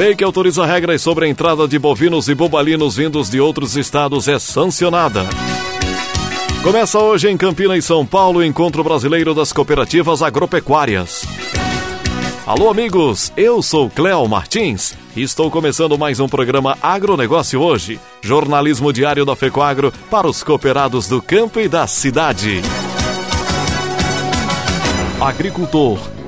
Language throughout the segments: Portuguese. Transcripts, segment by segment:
Lei que autoriza regras sobre a entrada de bovinos e bobalinos vindos de outros estados é sancionada. Começa hoje em Campinas e São Paulo o Encontro Brasileiro das Cooperativas Agropecuárias. Alô, amigos, eu sou Cléo Martins e estou começando mais um programa Agronegócio hoje, jornalismo diário da FECOAGro para os cooperados do campo e da cidade. Agricultor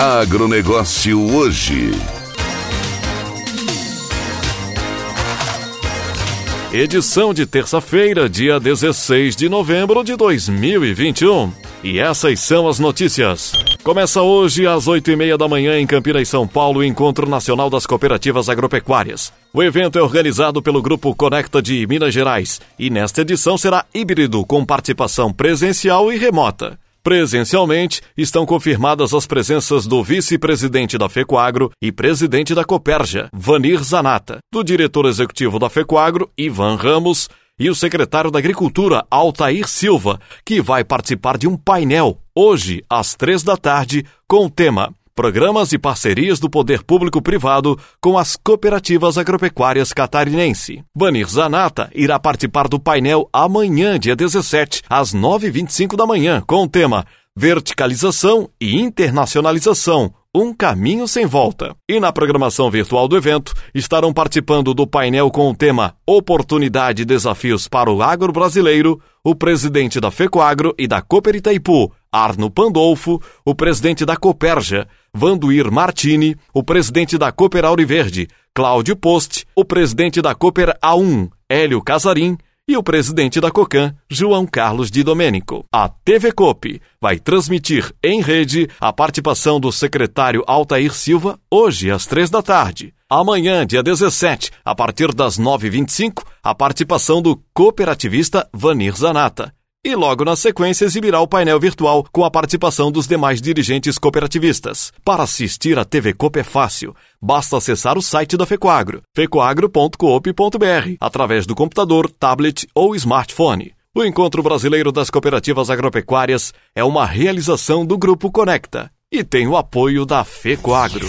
Agronegócio hoje. Edição de terça-feira, dia 16 de novembro de 2021. E essas são as notícias. Começa hoje às 8 e meia da manhã em Campinas, São Paulo, o Encontro Nacional das Cooperativas Agropecuárias. O evento é organizado pelo Grupo Conecta de Minas Gerais e nesta edição será híbrido com participação presencial e remota. Presencialmente, estão confirmadas as presenças do vice-presidente da FECOAGRO e presidente da Coperja, Vanir Zanata, do diretor executivo da FECOAGRO, Ivan Ramos, e o secretário da Agricultura, Altair Silva, que vai participar de um painel hoje, às três da tarde, com o tema Programas e parcerias do poder público-privado com as cooperativas agropecuárias catarinense. Vanir Zanata irá participar do painel amanhã, dia 17, às 9h25 da manhã, com o tema Verticalização e Internacionalização um caminho sem volta. E na programação virtual do evento estarão participando do painel com o tema Oportunidade e Desafios para o Agro Brasileiro, o presidente da FECOAGRO e da Cooper Itaipu, Arno Pandolfo, o presidente da Coperja, Vanduir Martini, o presidente da Cooper Auriverde, Cláudio Post, o presidente da Cooper A1, Hélio Casarim, e o presidente da COCAN, João Carlos de Domênico. A TV Cop vai transmitir em rede a participação do secretário Altair Silva hoje às três da tarde. Amanhã, dia 17, a partir das 9h25, a participação do cooperativista Vanir Zanata. E logo na sequência exibirá o painel virtual com a participação dos demais dirigentes cooperativistas. Para assistir a TV Coop é fácil. Basta acessar o site da Fecoagro, fecoagro.coop.br, através do computador, tablet ou smartphone. O Encontro Brasileiro das Cooperativas Agropecuárias é uma realização do Grupo Conecta e tem o apoio da Fecoagro.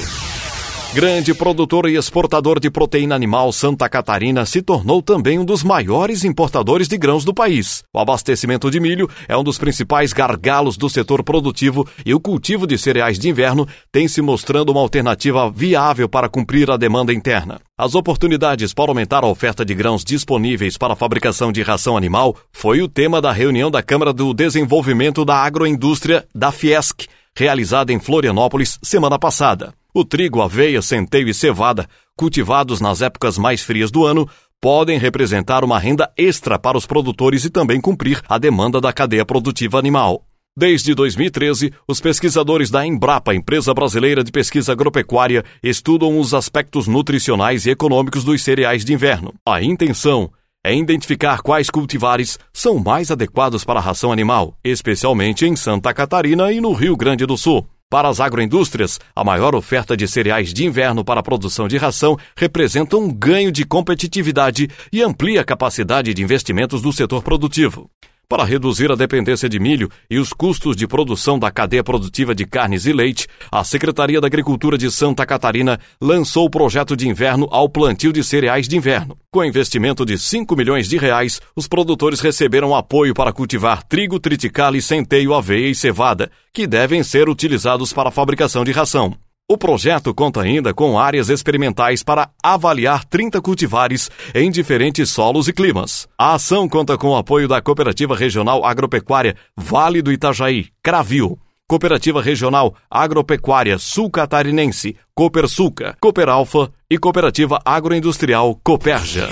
Grande produtor e exportador de proteína animal, Santa Catarina se tornou também um dos maiores importadores de grãos do país. O abastecimento de milho é um dos principais gargalos do setor produtivo e o cultivo de cereais de inverno tem se mostrando uma alternativa viável para cumprir a demanda interna. As oportunidades para aumentar a oferta de grãos disponíveis para a fabricação de ração animal foi o tema da reunião da Câmara do Desenvolvimento da Agroindústria da Fiesc, realizada em Florianópolis semana passada. O trigo, aveia, centeio e cevada, cultivados nas épocas mais frias do ano, podem representar uma renda extra para os produtores e também cumprir a demanda da cadeia produtiva animal. Desde 2013, os pesquisadores da Embrapa, empresa brasileira de pesquisa agropecuária, estudam os aspectos nutricionais e econômicos dos cereais de inverno. A intenção é identificar quais cultivares são mais adequados para a ração animal, especialmente em Santa Catarina e no Rio Grande do Sul. Para as agroindústrias, a maior oferta de cereais de inverno para a produção de ração representa um ganho de competitividade e amplia a capacidade de investimentos do setor produtivo. Para reduzir a dependência de milho e os custos de produção da cadeia produtiva de carnes e leite, a Secretaria da Agricultura de Santa Catarina lançou o projeto de inverno ao plantio de cereais de inverno. Com investimento de 5 milhões de reais, os produtores receberam apoio para cultivar trigo, triticale, centeio, aveia e cevada, que devem ser utilizados para a fabricação de ração. O projeto conta ainda com áreas experimentais para avaliar 30 cultivares em diferentes solos e climas. A ação conta com o apoio da Cooperativa Regional Agropecuária Vale do Itajaí, Cravil, Cooperativa Regional Agropecuária Sul Catarinense, Coopersuca, Cooperalfa e Cooperativa Agroindustrial Cooperja.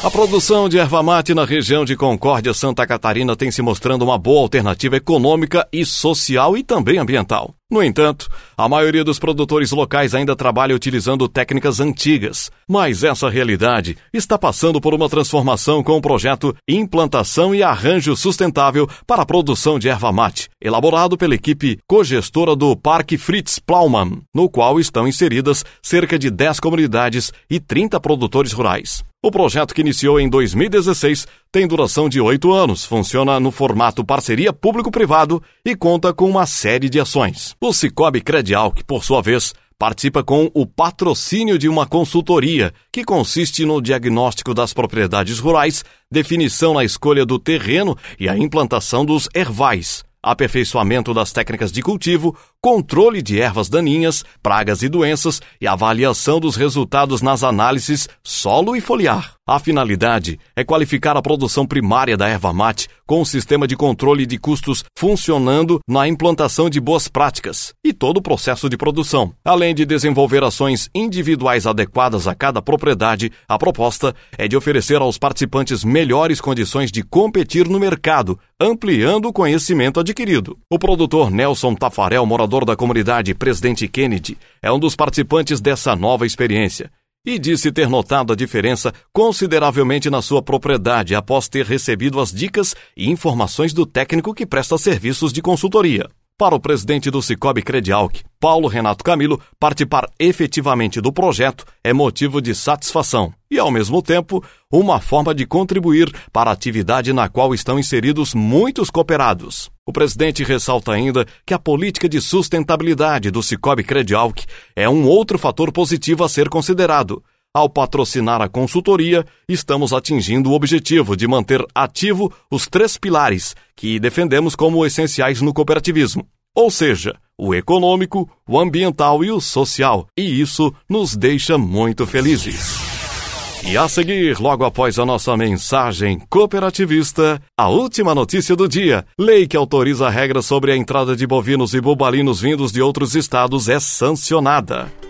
A produção de erva mate na região de Concórdia, Santa Catarina, tem se mostrando uma boa alternativa econômica e social e também ambiental. No entanto, a maioria dos produtores locais ainda trabalha utilizando técnicas antigas, mas essa realidade está passando por uma transformação com o projeto Implantação e Arranjo Sustentável para a Produção de Erva Mate, elaborado pela equipe cogestora do Parque Fritz Plaumann, no qual estão inseridas cerca de 10 comunidades e 30 produtores rurais. O projeto que iniciou em 2016 tem duração de oito anos, funciona no formato parceria público-privado e conta com uma série de ações. O Cicobi Credial, que por sua vez participa com o patrocínio de uma consultoria, que consiste no diagnóstico das propriedades rurais, definição na escolha do terreno e a implantação dos ervais, aperfeiçoamento das técnicas de cultivo, controle de ervas daninhas, pragas e doenças e avaliação dos resultados nas análises solo e foliar. A finalidade é qualificar a produção primária da erva mate com um sistema de controle de custos funcionando na implantação de boas práticas e todo o processo de produção. Além de desenvolver ações individuais adequadas a cada propriedade, a proposta é de oferecer aos participantes melhores condições de competir no mercado, ampliando o conhecimento adquirido. O produtor Nelson Tafarel, morador da comunidade Presidente Kennedy, é um dos participantes dessa nova experiência e disse ter notado a diferença consideravelmente na sua propriedade após ter recebido as dicas e informações do técnico que presta serviços de consultoria. Para o presidente do Cicobi Credialc, Paulo Renato Camilo, participar efetivamente do projeto é motivo de satisfação e, ao mesmo tempo, uma forma de contribuir para a atividade na qual estão inseridos muitos cooperados. O presidente ressalta ainda que a política de sustentabilidade do Cicobi Credialc é um outro fator positivo a ser considerado, ao patrocinar a consultoria, estamos atingindo o objetivo de manter ativo os três pilares que defendemos como essenciais no cooperativismo, ou seja, o econômico, o ambiental e o social, e isso nos deixa muito felizes. E a seguir, logo após a nossa mensagem cooperativista, a última notícia do dia: lei que autoriza regras sobre a entrada de bovinos e bobalinos vindos de outros estados é sancionada.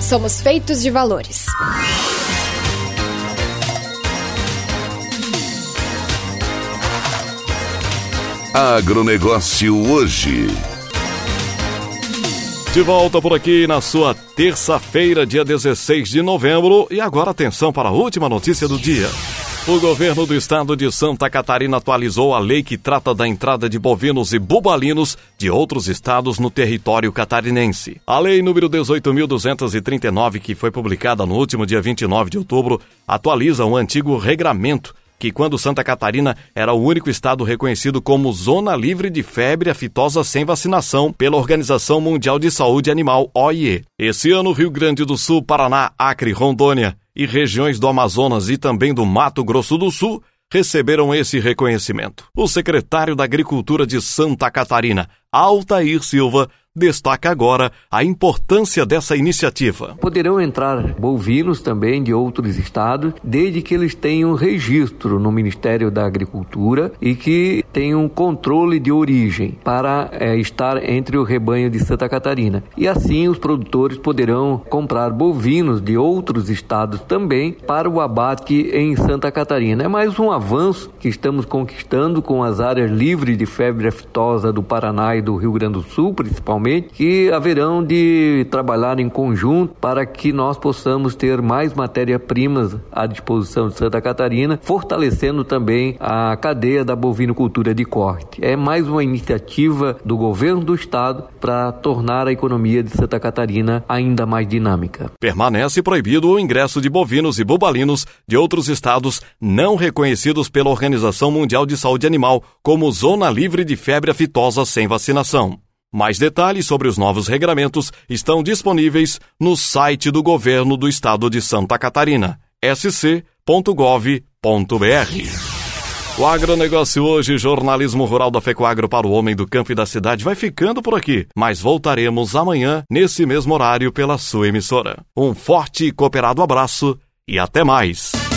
somos feitos de valores. Agronegócio hoje. De volta por aqui na sua terça-feira, dia 16 de novembro. E agora atenção para a última notícia do dia. O governo do estado de Santa Catarina atualizou a lei que trata da entrada de bovinos e bubalinos de outros estados no território catarinense. A lei número 18.239, que foi publicada no último dia 29 de outubro, atualiza um antigo regramento que quando Santa Catarina era o único estado reconhecido como zona livre de febre aftosa sem vacinação pela Organização Mundial de Saúde Animal, OIE. Esse ano, Rio Grande do Sul, Paraná, Acre, Rondônia e regiões do Amazonas e também do Mato Grosso do Sul receberam esse reconhecimento. O secretário da Agricultura de Santa Catarina, Altair Silva, destaca agora a importância dessa iniciativa. Poderão entrar bovinos também de outros estados, desde que eles tenham registro no Ministério da Agricultura e que tenham controle de origem para é, estar entre o rebanho de Santa Catarina. E assim os produtores poderão comprar bovinos de outros estados também para o abate em Santa Catarina. É mais um avanço que estamos conquistando com as áreas livres de febre aftosa do Paraná e do Rio Grande do Sul, principalmente, que haverão de trabalhar em conjunto para que nós possamos ter mais matéria-primas à disposição de Santa Catarina, fortalecendo também a cadeia da bovinocultura de corte. É mais uma iniciativa do governo do estado para tornar a economia de Santa Catarina ainda mais dinâmica. Permanece proibido o ingresso de bovinos e bubalinos de outros estados não reconhecidos pela Organização Mundial de Saúde Animal como zona livre de febre aftosa sem vacinação. Mais detalhes sobre os novos regramentos estão disponíveis no site do governo do estado de Santa Catarina, sc.gov.br. O agronegócio hoje, jornalismo rural da Fecoagro para o homem do campo e da cidade, vai ficando por aqui, mas voltaremos amanhã, nesse mesmo horário, pela sua emissora. Um forte e cooperado abraço e até mais!